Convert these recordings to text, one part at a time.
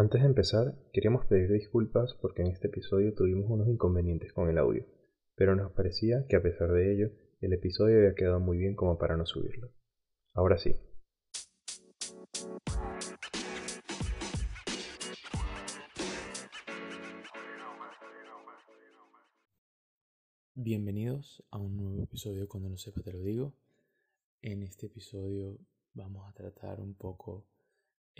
Antes de empezar, queríamos pedir disculpas porque en este episodio tuvimos unos inconvenientes con el audio, pero nos parecía que a pesar de ello, el episodio había quedado muy bien como para no subirlo. Ahora sí. Bienvenidos a un nuevo episodio Cuando no sepa te lo digo. En este episodio vamos a tratar un poco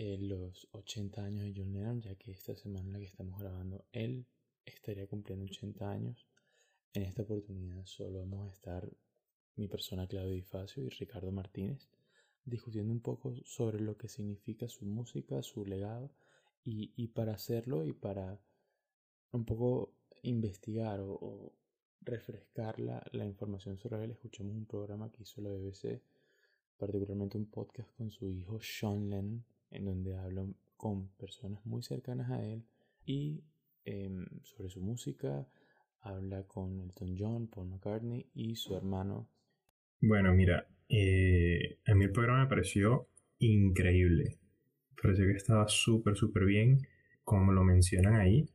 eh, los 80 años de John Lennon, ya que esta semana en la que estamos grabando él estaría cumpliendo 80 años. En esta oportunidad solo vamos a estar mi persona Claudio Difacio y Ricardo Martínez discutiendo un poco sobre lo que significa su música, su legado y, y para hacerlo y para un poco investigar o, o refrescar la, la, información sobre él, escuchamos un programa que hizo la BBC, particularmente un podcast con su hijo Sean Lennon, en donde hablan con personas muy cercanas a él y eh, sobre su música. Habla con Elton John, Paul McCartney y su hermano. Bueno, mira, eh, a mí el programa me pareció increíble. Pareció que estaba súper, súper bien, como lo mencionan ahí.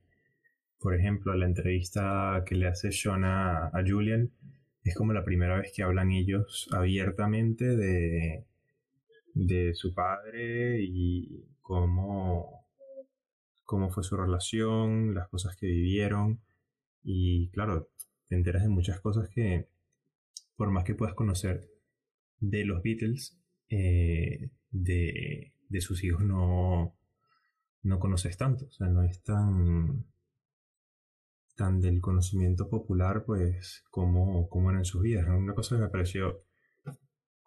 Por ejemplo, la entrevista que le hace Sean a, a Julian es como la primera vez que hablan ellos abiertamente de, de su padre y cómo, cómo fue su relación, las cosas que vivieron. Y claro, te enteras de muchas cosas que, por más que puedas conocer de los Beatles, eh, de, de, sus hijos no, no conoces tanto. O sea, no es tan, tan del conocimiento popular, pues, como, como en sus vidas. Una cosa que me pareció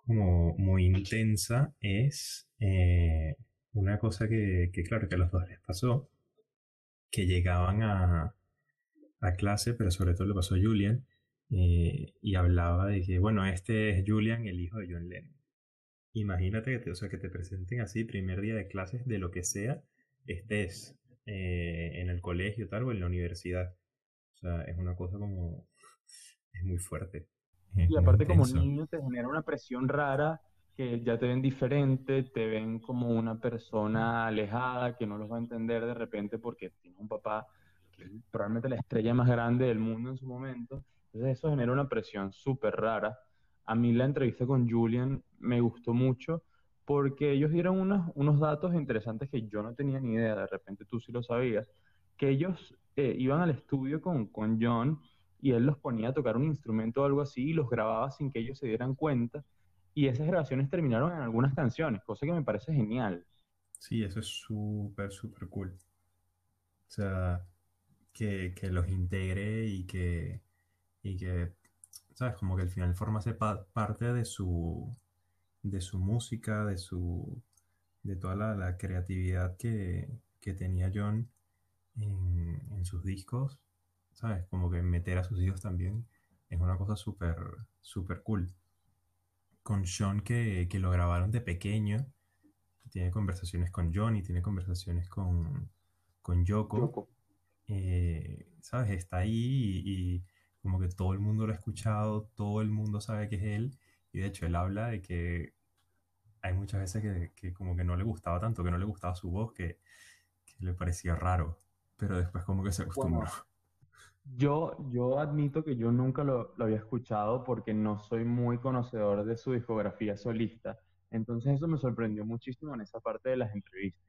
como muy intensa es eh, una cosa que, claro, que a los dos les pasó, que llegaban a, a clase, pero sobre todo le pasó a Julian, eh, y hablaba de que, bueno, este es Julian, el hijo de John Lennon. Imagínate que te, o sea, que te presenten así, primer día de clases, de lo que sea, estés eh, en el colegio tal o en la universidad. O sea, es una cosa como... es muy fuerte. Y aparte como niño te genera una presión rara que ya te ven diferente, te ven como una persona alejada que no los va a entender de repente porque tiene un papá que es probablemente la estrella más grande del mundo en su momento. Entonces eso genera una presión súper rara. A mí la entrevista con Julian me gustó mucho porque ellos dieron unos, unos datos interesantes que yo no tenía ni idea, de repente tú sí lo sabías, que ellos eh, iban al estudio con, con John y él los ponía a tocar un instrumento o algo así y los grababa sin que ellos se dieran cuenta. Y esas grabaciones terminaron en algunas canciones, cosa que me parece genial. Sí, eso es súper, súper cool. O sea, que, que, los integre y que, y que, ¿sabes? Como que al final formase pa parte de su, de su música, de su, de toda la, la creatividad que, que, tenía John en, en sus discos ¿sabes? Como que meter a sus hijos también es una cosa súper, súper cool. Con Sean que, que, lo grabaron de pequeño, tiene conversaciones con Johnny, tiene conversaciones con, con Yoko, Yoko. Eh, ¿sabes? Está ahí y, y, como que todo el mundo lo ha escuchado, todo el mundo sabe que es él, y de hecho él habla de que hay muchas veces que, que como que no le gustaba tanto, que no le gustaba su voz, que, que le parecía raro, pero después como que se acostumbró. Bueno. Yo, yo admito que yo nunca lo, lo, había escuchado porque no soy muy conocedor de su discografía solista. Entonces eso me sorprendió muchísimo en esa parte de las entrevistas.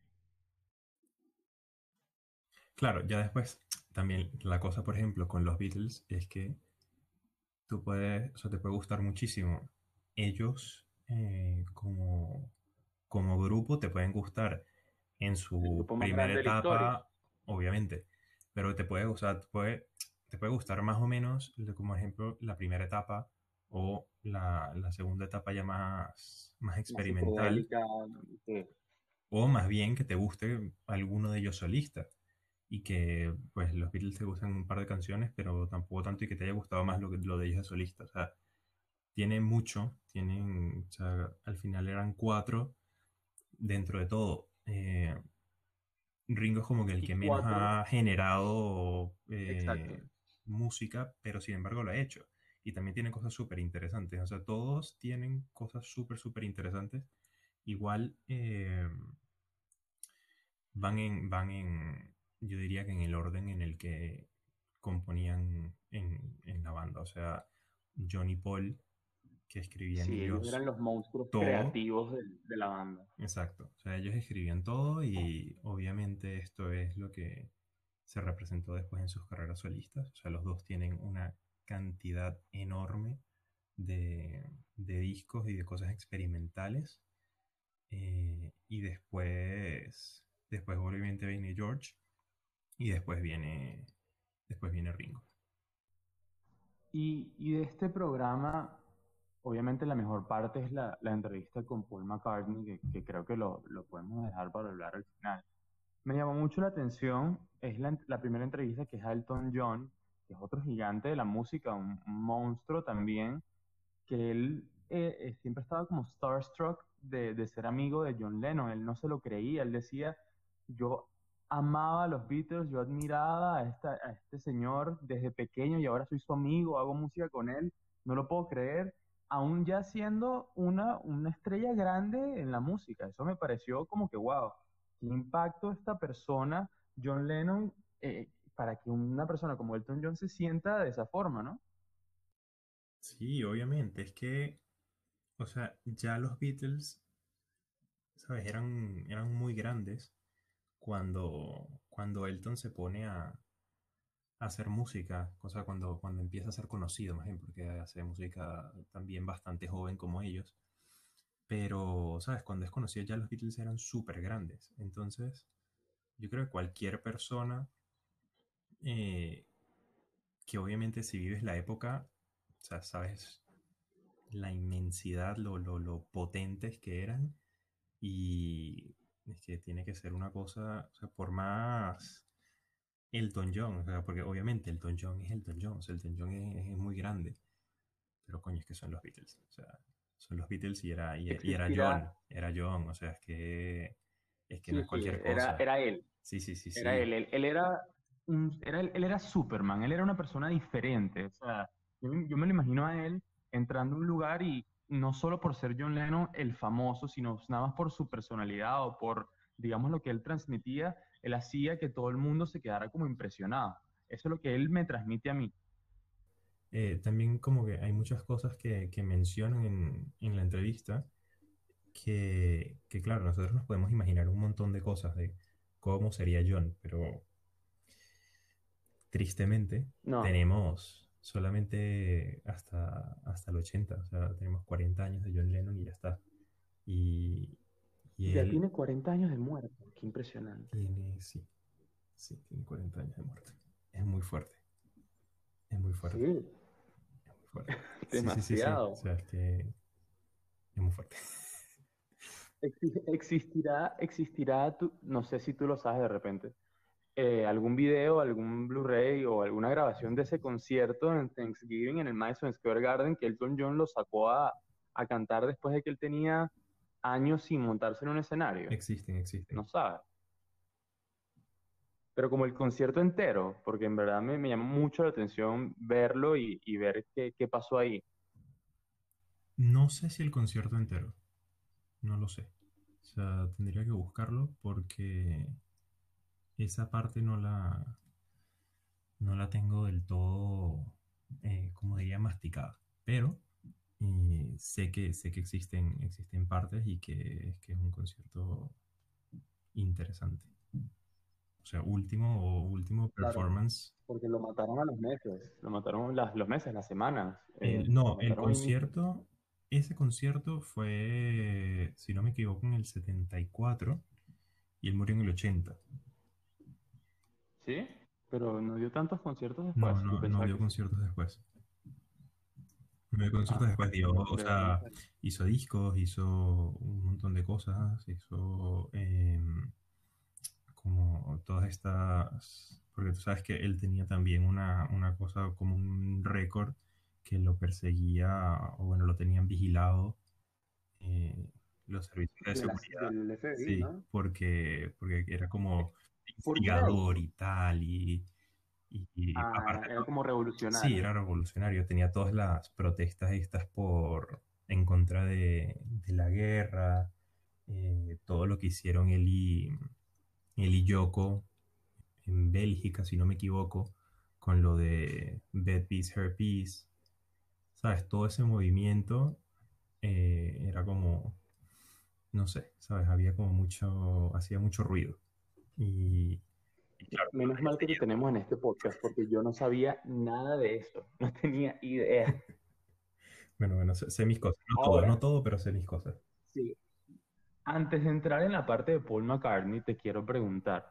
Claro, ya después también la cosa, por ejemplo, con los Beatles es que tú puedes, o sea, te puede gustar muchísimo. Ellos eh, como, como grupo te pueden gustar en su primera etapa, obviamente, pero te puede gustar, puede, te puede gustar más o menos, como ejemplo, la primera etapa o la, la segunda etapa ya más, más experimental. Sí. O más bien que te guste alguno de ellos solista. Y que pues los Beatles te gustan un par de canciones, pero tampoco tanto y que te haya gustado más lo, lo de ellos de solista. O sea, tiene mucho, tienen, o sea, al final eran cuatro dentro de todo. Eh, Ringo es como que el que menos ha generado eh, música, pero sin embargo lo ha hecho. Y también tiene cosas súper interesantes. O sea, todos tienen cosas súper, súper interesantes. Igual, eh, van en, van en, yo diría que en el orden en el que componían en, en la banda. O sea, Johnny Paul, que escribían sí, ellos, eran los monstruos creativos de, de, la banda. Exacto. O sea, ellos escribían todo y obviamente esto es lo que se representó después en sus carreras solistas. O sea, los dos tienen una cantidad enorme de, de discos y de cosas experimentales. Eh, y después, después obviamente viene George y después viene, después viene Ringo. Y, y de este programa, obviamente la mejor parte es la, la entrevista con Paul McCartney, que, que creo que lo, lo, podemos dejar para hablar al final. Me llamó mucho la atención, es la, primera entrevista que es a Elton John, que es otro gigante de la música, un, monstruo también, que él eh, eh, siempre estaba como starstruck de, ser amigo de John Lennon, él no se lo creía, él decía, yo amaba a los Beatles, yo admiraba a este señor desde pequeño y ahora soy su amigo, hago música con él, no lo puedo creer, aún ya siendo una, una estrella grande en la música, eso me pareció como que, wow, qué impacto esta persona, John Lennon, eh, para que una persona como Elton John se sienta de esa forma, ¿no? Sí, obviamente, es que, o sea, ya los Beatles, ¿sabes? Eran, eran muy grandes cuando, cuando Elton se pone a, hacer música, cosa cuando, cuando empieza a ser conocido, más bien, porque hace música también bastante joven como ellos. Pero, ¿sabes? Cuando es conocido ya los Beatles eran súper grandes. Entonces, yo creo que cualquier persona eh, que obviamente si vives la época, o sea, sabes la inmensidad, lo, lo, lo potentes que eran. Y es que tiene que ser una cosa, o sea, por más Elton John, o sea, porque obviamente Elton John es Elton John, o sea, Elton John es, es, muy grande, pero coño, es que son los Beatles, o sea, son los Beatles y era, y, y era John, era John, o sea, es que, es que sí, no es cualquier sí, cosa. Era, era él. Sí, sí, sí. Era sí. él, él, él era, un, era, él era Superman, él era una persona diferente, o sea, yo, yo me lo imagino a él entrando a un lugar y no solo por ser John Lennon el famoso, sino nada más por su personalidad o por, digamos, lo que él transmitía, él hacía que todo el mundo se quedara como impresionado. Eso es lo que él me transmite a mí. Eh, también como que hay muchas cosas que, que mencionan en, en, la entrevista que, que, claro, nosotros nos podemos imaginar un montón de cosas de cómo sería John, pero tristemente no. tenemos solamente hasta, hasta el 80, o sea, tenemos 40 años de John Lennon y ya está. Y, y ya él tiene 40 años de muerte, qué impresionante. Tiene, sí, sí, tiene 40 años de muerte. Es muy fuerte. Es muy fuerte. Sí. Demasiado. O sea, es que es muy fuerte. Existirá, existirá, tú, no sé si tú lo sabes de repente, eh, algún video, algún Blu-ray o alguna grabación de ese concierto en Thanksgiving en el Madison Square Garden que Elton John lo sacó a, a cantar después de que él tenía años sin montarse en un escenario. Existen, existen. No sabes. Pero como el concierto entero, porque en verdad me, me llama mucho la atención verlo y, y ver qué, qué, pasó ahí. No sé si el concierto entero. No lo sé. O sea, tendría que buscarlo porque esa parte no la, no la tengo del todo, eh, como diría, masticada. Pero eh, sé que, sé que existen, existen partes y que, que es un concierto interesante. O sea, último o último performance. Claro, porque lo mataron a los meses, lo mataron las, los meses, las semanas. Eh, no, el concierto, ese concierto fue, si no me equivoco, en el 74 y él murió en el 80. ¿Sí? Pero no dio tantos conciertos después. No, no, no dio que... conciertos después. No dio conciertos ah, después, dio, o sea, hizo discos, hizo un montón de cosas, hizo eh, como todas estas, porque tú sabes que él tenía también una, una cosa como un récord que lo perseguía, o bueno, lo tenían vigilado eh, los servicios de, de seguridad. La, FBI, sí, ¿no? porque, porque era como instigador y tal, y, y, y ah, aparte, era como revolucionario. Sí, era revolucionario, tenía todas las protestas estas por en contra de, de la guerra, eh, todo lo que hicieron él y, él y Yoko en Bélgica, si no me equivoco, con lo de Bed Peace, Her Peace. ¿Sabes? Todo ese movimiento eh, era como, no sé, ¿sabes? Había como mucho, hacía mucho ruido. Y, Menos mal que te tenemos en este podcast, porque yo no sabía nada de eso, no tenía idea. bueno, bueno, sé, mis cosas, no todo, no todo, pero sé mis cosas. Antes de entrar en la parte de Paul McCartney, te quiero preguntar,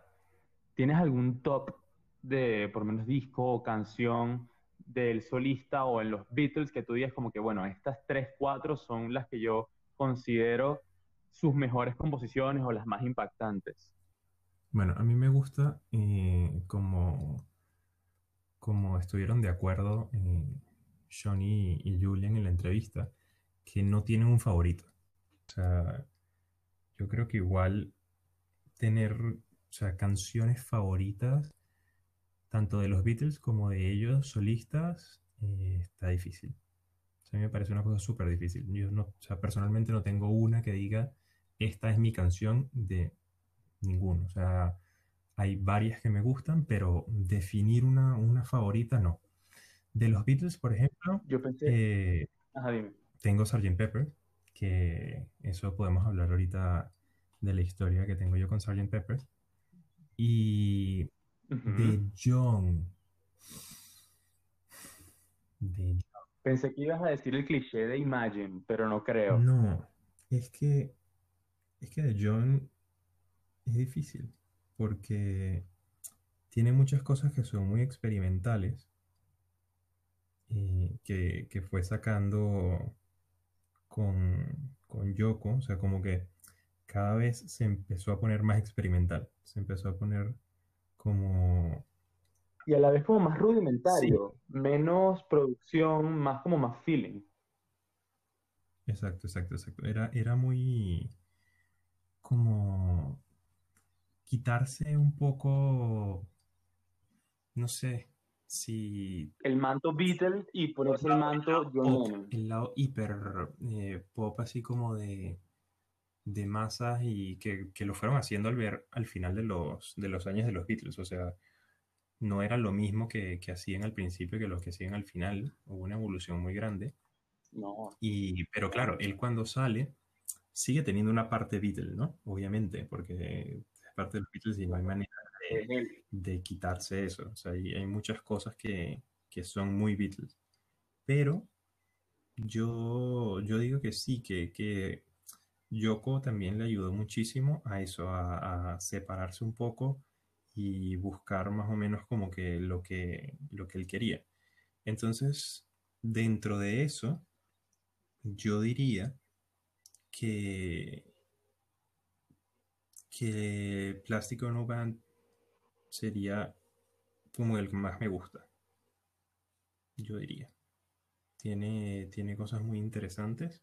¿tienes algún top de, por menos, disco o canción del solista o en los Beatles que tú digas como que, bueno, estas tres, cuatro son las que yo considero sus mejores composiciones o las más impactantes? Bueno, a mí me gusta eh, como, como estuvieron de acuerdo eh, Johnny y Julian en la entrevista, que no tienen un favorito. O sea, yo creo que igual tener o sea, canciones favoritas, tanto de los Beatles como de ellos solistas, eh, está difícil. O sea, a mí me parece una cosa súper difícil. Yo no, o sea, personalmente no tengo una que diga, esta es mi canción de ninguno. O sea, hay varias que me gustan, pero definir una, una favorita no. De los Beatles, por ejemplo, Yo pensé... Eh, tengo Sgt. Pepper, que eso podemos hablar ahorita de la historia que tengo yo con Sgt. Pepper. Y de John. De Pensé que ibas a decir el cliché de Imagine, pero no creo. No, es que es que de John es difícil porque tiene muchas cosas que son muy experimentales eh, que, fue sacando con, con Yoko, o sea, como que cada vez se empezó a poner más experimental, se empezó a poner como... Y a la vez como más rudimentario, menos producción, más como más feeling. Exacto, exacto, exacto. Era, era muy como quitarse un poco, no sé, El manto Beatles y ponerse el manto John El lado hiper eh, pop así como de, de masas y que, lo fueron haciendo al ver al final de los, de los años de los Beatles. O sea, no era lo mismo que, que hacían al principio que lo que hacían al final. Hubo una evolución muy grande. No. Y, pero claro, él cuando sale sigue teniendo una parte Beatle, ¿no? Obviamente, porque parte de los Beatles y no hay manera de, quitarse eso. O sea, hay, muchas cosas que, que, son muy Beatles. Pero yo, yo digo que sí, que, que Yoko también le ayudó muchísimo a eso, a, separarse un poco y buscar más o menos como que lo que, lo que él quería. Entonces, dentro de eso, yo diría que que Plástico No sería como el que más me gusta. Yo diría. Tiene, tiene cosas muy interesantes.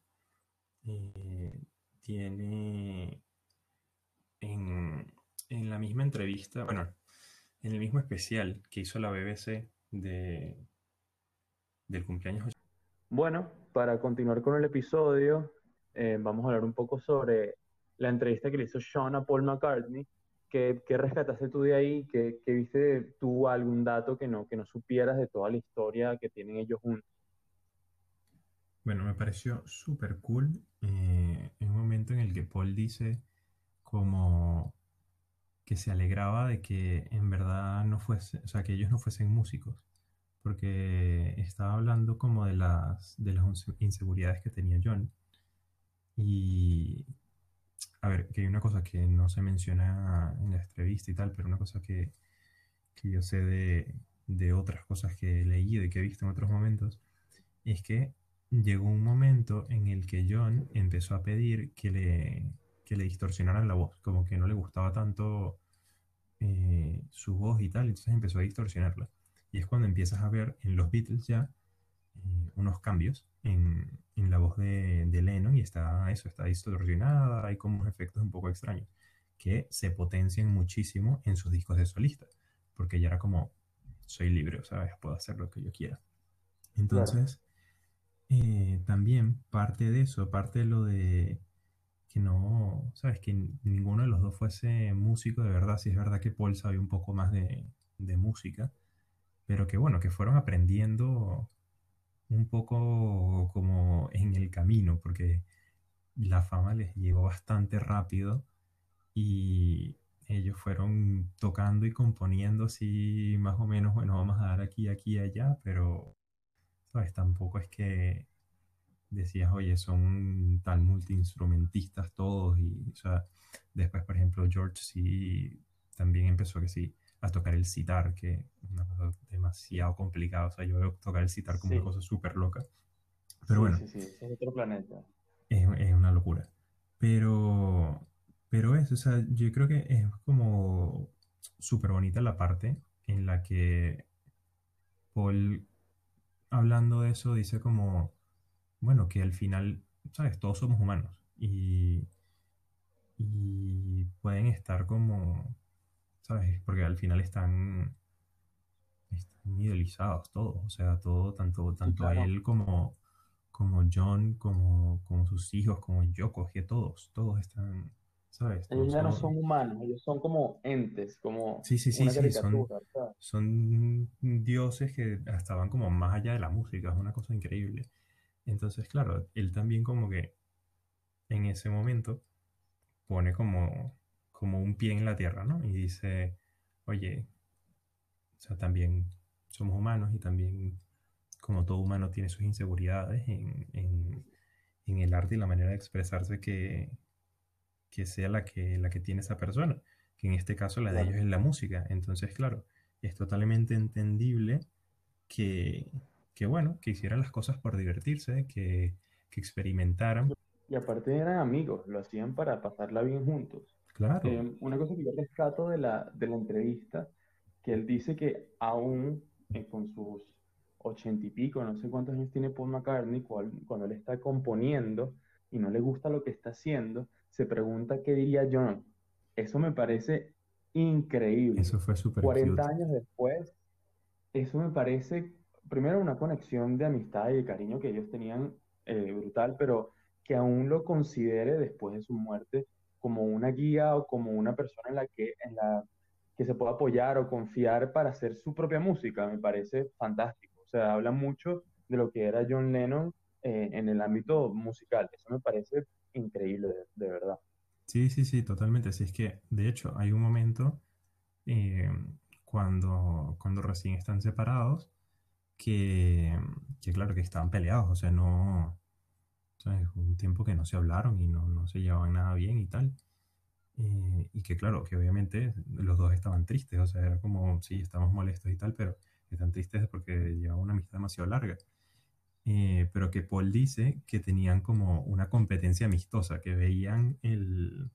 Eh, tiene en, en, la misma entrevista, bueno, en el mismo especial que hizo la BBC de, del cumpleaños. Bueno, para continuar con el episodio, eh, vamos a hablar un poco sobre la entrevista que le hizo Sean a Paul McCartney. ¿Qué, qué rescataste tú de ahí? ¿Qué, qué viste tú algún dato que no, que no supieras de toda la historia que tienen ellos juntos? Bueno, me pareció súper cool eh, en un momento en el que Paul dice como que se alegraba de que en verdad no fuese, o sea, que ellos no fuesen músicos, porque estaba hablando como de las, de las inseguridades que tenía John. Y a ver, que hay una cosa que no se menciona en la entrevista y tal, pero una cosa que, que yo sé de, de, otras cosas que he leído y que he visto en otros momentos, es que llegó un momento en el que John empezó a pedir que le, que le distorsionaran la voz, como que no le gustaba tanto eh, su voz y tal, entonces empezó a distorsionarla. Y es cuando empiezas a ver en los Beatles ya eh, unos cambios en, en la voz de, de, Lennon y está eso, está distorsionada, hay como efectos un poco extraños que se potencian muchísimo en sus discos de solista, porque ya era como, soy libre, ¿sabes? Puedo hacer lo que yo quiera. Entonces, eh, también parte de eso, parte de lo de que no, sabes, que ninguno de los dos fuese músico de verdad, si es verdad que Paul sabía un poco más de, de música, pero que bueno, que fueron aprendiendo poco como en el camino, porque la fama les llegó bastante rápido y ellos fueron tocando y componiendo así más o menos, bueno, vamos a dar aquí, aquí, allá, pero, ¿sabes? Tampoco es que decías, oye, son tal multiinstrumentistas todos y, o sea, después, por ejemplo, George sí también empezó que sí a tocar el citar, que es una cosa demasiado complicada, o sea, yo veo tocar el citar como una cosa súper loca. Pero bueno. Sí, sí, es otro planeta. Es, es una locura. Pero, pero eso, o sea, yo creo que es como súper bonita la parte en la que Paul, hablando de eso, dice como, bueno, que al final, ¿sabes? Todos somos humanos y, y pueden estar como, ¿sabes? Porque al final están, están idealizados todos, o sea, todo, tanto, tanto a él como, como John, como, como sus hijos, como Yoko, que todos, todos están, ¿sabes? ellos ya no son humanos, ellos son como entes, como sí, sí, sí, sí, son, son dioses que estaban como más allá de la música, es una cosa increíble. Entonces, claro, él también como que en ese momento pone como, como un pie en la tierra, ¿no? Y dice, oye, o sea, también somos humanos y también, como todo humano, tiene sus inseguridades en, en, el arte y la manera de expresarse que, que sea la que, la que tiene esa persona, que en este caso la de ellos es la música. Entonces, claro, es totalmente entendible que, que bueno, que hicieran las cosas por divertirse, que, que experimentaran. Y aparte eran amigos, lo hacían para pasarla bien juntos. Claro. Eh, una cosa que yo rescato de la, de la entrevista, que él dice que aún eh, con sus ochenta y pico, no sé cuántos años tiene Paul McCartney, cuando él está componiendo y no le gusta lo que está haciendo, se pregunta qué diría John. Eso me parece increíble. Eso fue súper 40 años después, eso me parece primero una conexión de amistad y de cariño que ellos tenían eh, brutal, pero que aún lo considere después de su muerte como una guía o como una persona en la que, en la que se pueda apoyar o confiar para hacer su propia música, me parece fantástico. O sea, habla mucho de lo que era John Lennon eh, en el ámbito musical. Eso me parece increíble, de, verdad. Sí, sí, sí, totalmente. Así es que, de hecho, hay un momento eh, cuando, cuando recién están separados que, que claro, que estaban peleados, o sea, no, ¿sabes? un tiempo que no se hablaron y no, no se llevaban nada bien y tal. Eh, y que claro, que obviamente los dos estaban tristes, o sea, era como, sí, estamos molestos y tal, pero están tristes porque llevaban una amistad demasiado larga. Eh, pero que Paul dice que tenían como una competencia amistosa, que veían el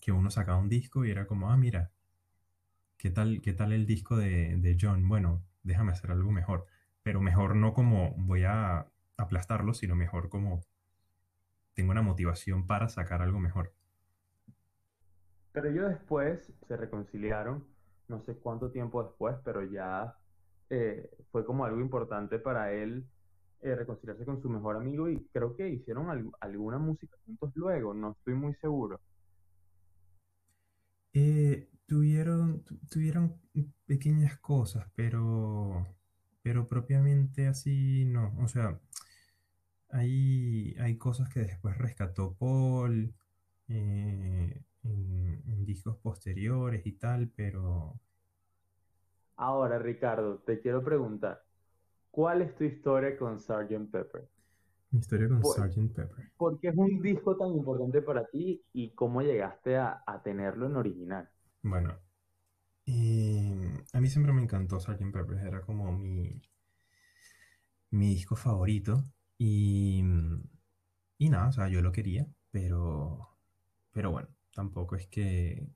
que uno sacaba un disco y era como, ah, mira, ¿qué tal, qué tal el disco de, de John? Bueno, déjame hacer algo mejor. Pero mejor no como voy a aplastarlo, sino mejor como tengo una motivación para sacar algo mejor. Pero ellos después se reconciliaron, no sé cuánto tiempo después, pero ya eh, fue como algo importante para él eh, reconciliarse con su mejor amigo y creo que hicieron alguna música juntos luego, no estoy muy seguro. Eh, tuvieron, tuvieron pequeñas cosas, pero, pero propiamente así no. O sea, hay, hay cosas que después rescató Paul eh, en, discos posteriores y tal, pero... Ahora, Ricardo, te quiero preguntar, ¿cuál es tu historia con Sgt. Pepper? Mi historia con Sgt. Pepper. ¿Por qué es un disco tan importante para ti y cómo llegaste a, a tenerlo en original? Bueno, a mí siempre me encantó Sgt. Pepper, era como mi, mi disco favorito. Y, y nada, o sea, yo lo quería, pero, pero bueno, tampoco es que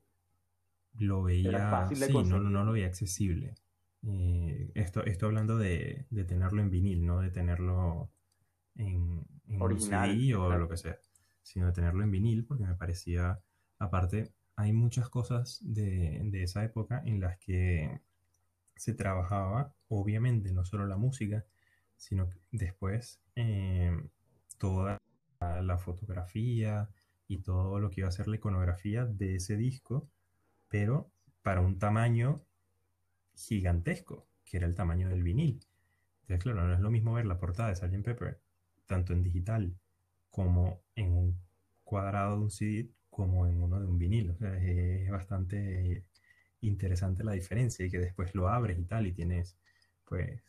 lo veía, sí, no, no, lo veía accesible. Eh, esto, esto hablando de, de, tenerlo en vinil, no de tenerlo en, en Original, CD o lo que sea, sino de tenerlo en vinil porque me parecía, aparte, hay muchas cosas de, esa época en las que se trabajaba, obviamente, no solo la música, sino después eh, toda la fotografía, y todo lo que iba a ser la iconografía de ese disco, pero para un tamaño gigantesco, que era el tamaño del vinil. Entonces, claro, no es lo mismo ver la portada de Sgt. Pepper, tanto en digital como en un cuadrado de un CD, como en uno de un vinil. O sea, es bastante interesante la diferencia y que después lo abres y tal y tienes, pues,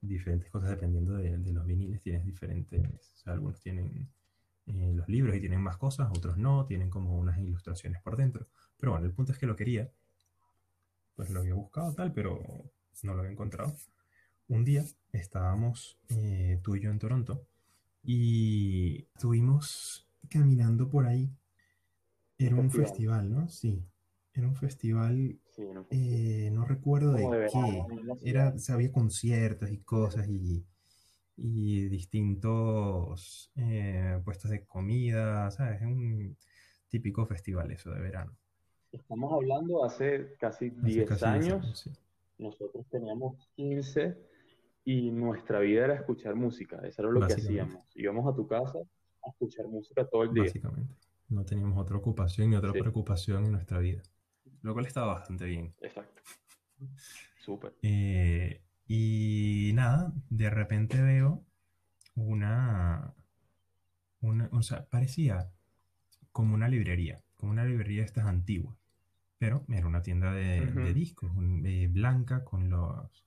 diferentes cosas dependiendo de, los viniles. Tienes diferentes, o sea, algunos tienen eh, los libros y tienen más cosas, otros no, tienen como unas ilustraciones por dentro. Pero bueno, el punto es que lo quería, pues lo había buscado tal, pero no lo había encontrado. Un día estábamos eh, tú y yo en Toronto y estuvimos caminando por ahí. Era un festival, ¿no? Sí. Era un festival, eh, no recuerdo de, qué. Era, había conciertos y cosas y, y distintos eh, puestos de comida, ¿sabes? Es un típico festival eso de verano. Estamos hablando hace casi 10 años. Nosotros teníamos 15 y nuestra vida era escuchar música. Eso era lo que hacíamos. Íbamos a tu casa a escuchar música todo el día. Básicamente. No teníamos otra ocupación ni otra preocupación en nuestra vida. Lo cual estaba bastante bien. Exacto. Súper. Eh, y nada, de repente veo una, una. O sea, parecía como una librería, como una librería de estas antiguas. Pero era una tienda de, discos, eh, blanca, con los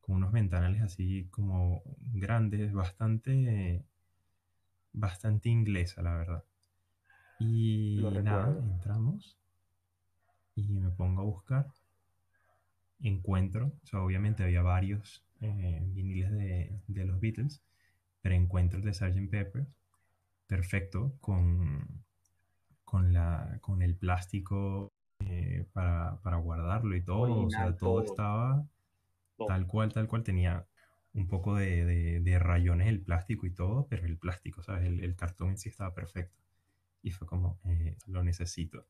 con unos ventanales así como grandes, bastante, bastante inglesa, la verdad. Y nada, entramos y me pongo a buscar. Encuentro, o sea, obviamente había varios eh, viniles de, los Beatles, pero encuentro el de Sgt. Pepper perfecto con, con, la, con el plástico eh, para, guardarlo y todo. o sea, todo, estaba tal cual, tal cual. Tenía un poco de, rayones el plástico y todo, pero el plástico, ¿sabes? El, cartón en sí estaba perfecto. Y fue como, eh, lo necesito.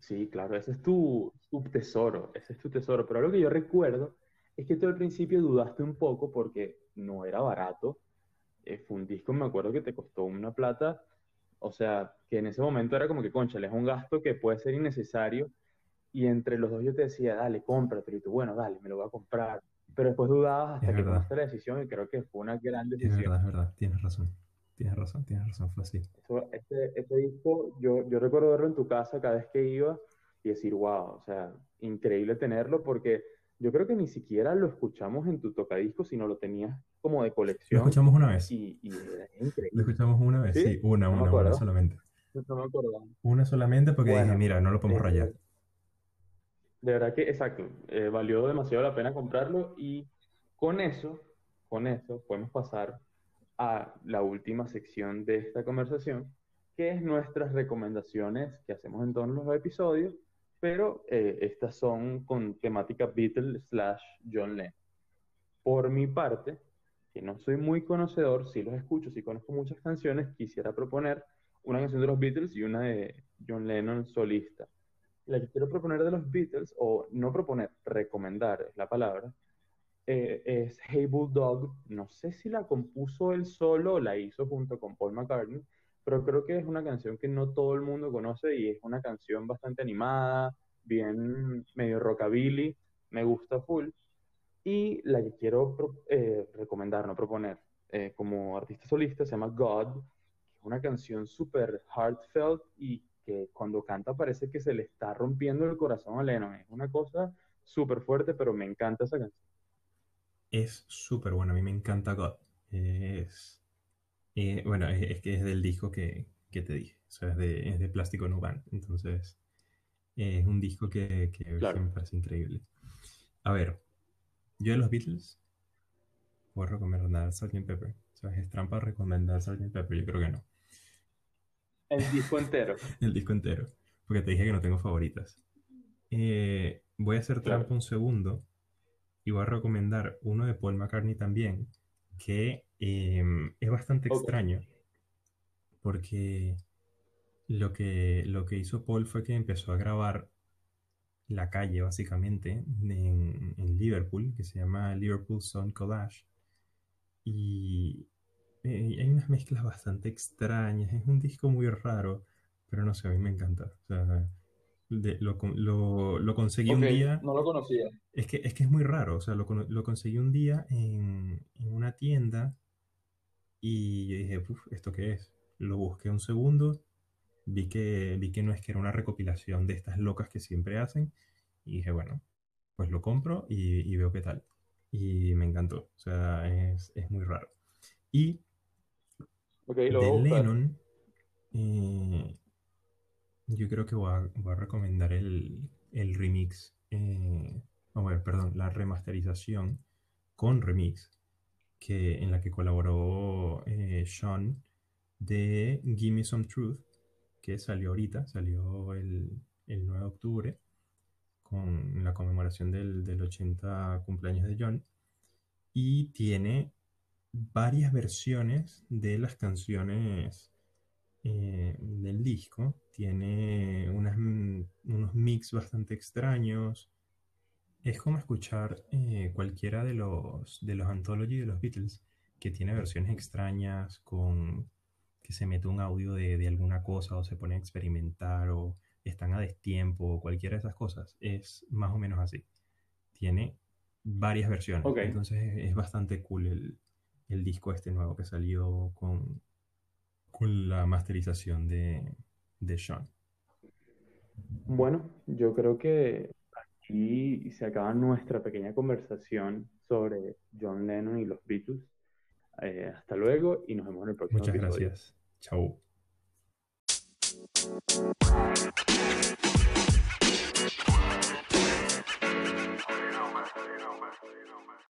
Sí, claro, ese es tu, tesoro, ese es tu tesoro. Pero algo que yo recuerdo es que tú al principio dudaste un poco porque no era barato. Eh, fue un disco, me acuerdo que te costó una plata. O sea, que en ese momento era como que, concha, es un gasto que puede ser innecesario. Y entre los dos yo te decía, dale, cómpratelo. Y tú, bueno, dale, me lo voy a comprar. Pero después dudabas hasta que tomaste la decisión y creo que fue una gran decisión. Es verdad, es verdad, tienes razón. Tienes razón, tienes razón, fue así. este, este, disco, yo, yo recuerdo verlo en tu casa cada vez que iba y decir, wow, o sea, increíble tenerlo porque yo creo que ni siquiera lo escuchamos en tu tocadisco, sino lo tenías como de colección. Lo escuchamos una vez. Y, y era increíble. Lo escuchamos una vez, sí, una, una, una solamente. No me acuerdo. Una solamente porque dije, mira, no lo podemos eh, rayar. De verdad que, exacto, eh, valió demasiado la pena comprarlo y con eso, con eso podemos pasar a la última sección de esta conversación, que es nuestras recomendaciones que hacemos en todos los episodios, pero eh, estas son con temática Beatles slash John Lennon. Por mi parte, que no soy muy conocedor, si los escucho, si conozco muchas canciones, quisiera proponer una canción de los Beatles y una de John Lennon solista. La que quiero proponer de los Beatles, o no proponer, recomendar es la palabra, eh, es Hey Bulldog. No sé si la compuso él solo o la hizo junto con Paul McCartney, pero creo que es una canción que no todo el mundo conoce y es una canción bastante animada, bien medio rockabilly, me gusta full. Y la que quiero eh, recomendar, no proponer, eh, como artista solista se llama God, es una canción súper heartfelt y que cuando canta parece que se le está rompiendo el corazón a Lennon. Es una cosa súper fuerte, pero me encanta esa canción es súper bueno. A mí me encanta God. Es, eh, bueno, es, que es del disco que, te dije. O sea, es de, es de Plástico Nuban. Entonces, es un disco que, me parece increíble. A ver, yo de los Beatles puedo recomendar Sgt. Pepper. O sea, es trampa recomendar Sgt. Pepper. Yo creo que no. El disco entero. El disco entero. Porque te dije que no tengo favoritas. Eh, voy a hacer trampa un segundo y voy a recomendar uno de Paul McCartney también, que em, es bastante extraño, porque lo que, lo que hizo Paul fue que empezó a grabar la calle, básicamente, en, Liverpool, que se llama Liverpool Sound Collage. Y eh, hay unas mezclas bastante extrañas, es un disco muy raro, Pero no sé, a mí me encanta. O sea, lo, lo, conseguí un día. No lo conocía. Es que, es que es muy raro. O sea, lo, lo conseguí un día en, en, una tienda y dije, Uf, ¿esto qué es? Lo busqué un segundo, vi que, vi que no es que era una recopilación de estas locas que siempre hacen y dije, bueno, pues lo compro y, veo qué tal. Y me encantó. O sea, es, es muy raro. Y okay, de Lennon, eh, yo creo que voy a, recomendar el, el remix, eh, ver, perdón, la remasterización con remix, que, en la que colaboró eh, Sean de Gimme Some Truth, que salió ahorita, salió el, el 9 de octubre, con la conmemoración del, del 80 cumpleaños de John, y tiene varias versiones de las canciones eh, del disco. Tiene unos mix bastante extraños. Es como escuchar eh, cualquiera de los, de los anthology de los Beatles, que tiene versiones extrañas con que se mete un audio de, alguna cosa o se pone a experimentar o están a destiempo o cualquiera de esas cosas. Es más o menos así. Tiene varias versiones. Entonces es bastante cool el, el disco este nuevo que salió con, con la masterización de, de Sean. Bueno, yo creo que aquí se acaba nuestra pequeña conversación sobre John Lennon y los Beatles. Eh, hasta luego y nos vemos en el próximo Muchas episodio. gracias. Chao.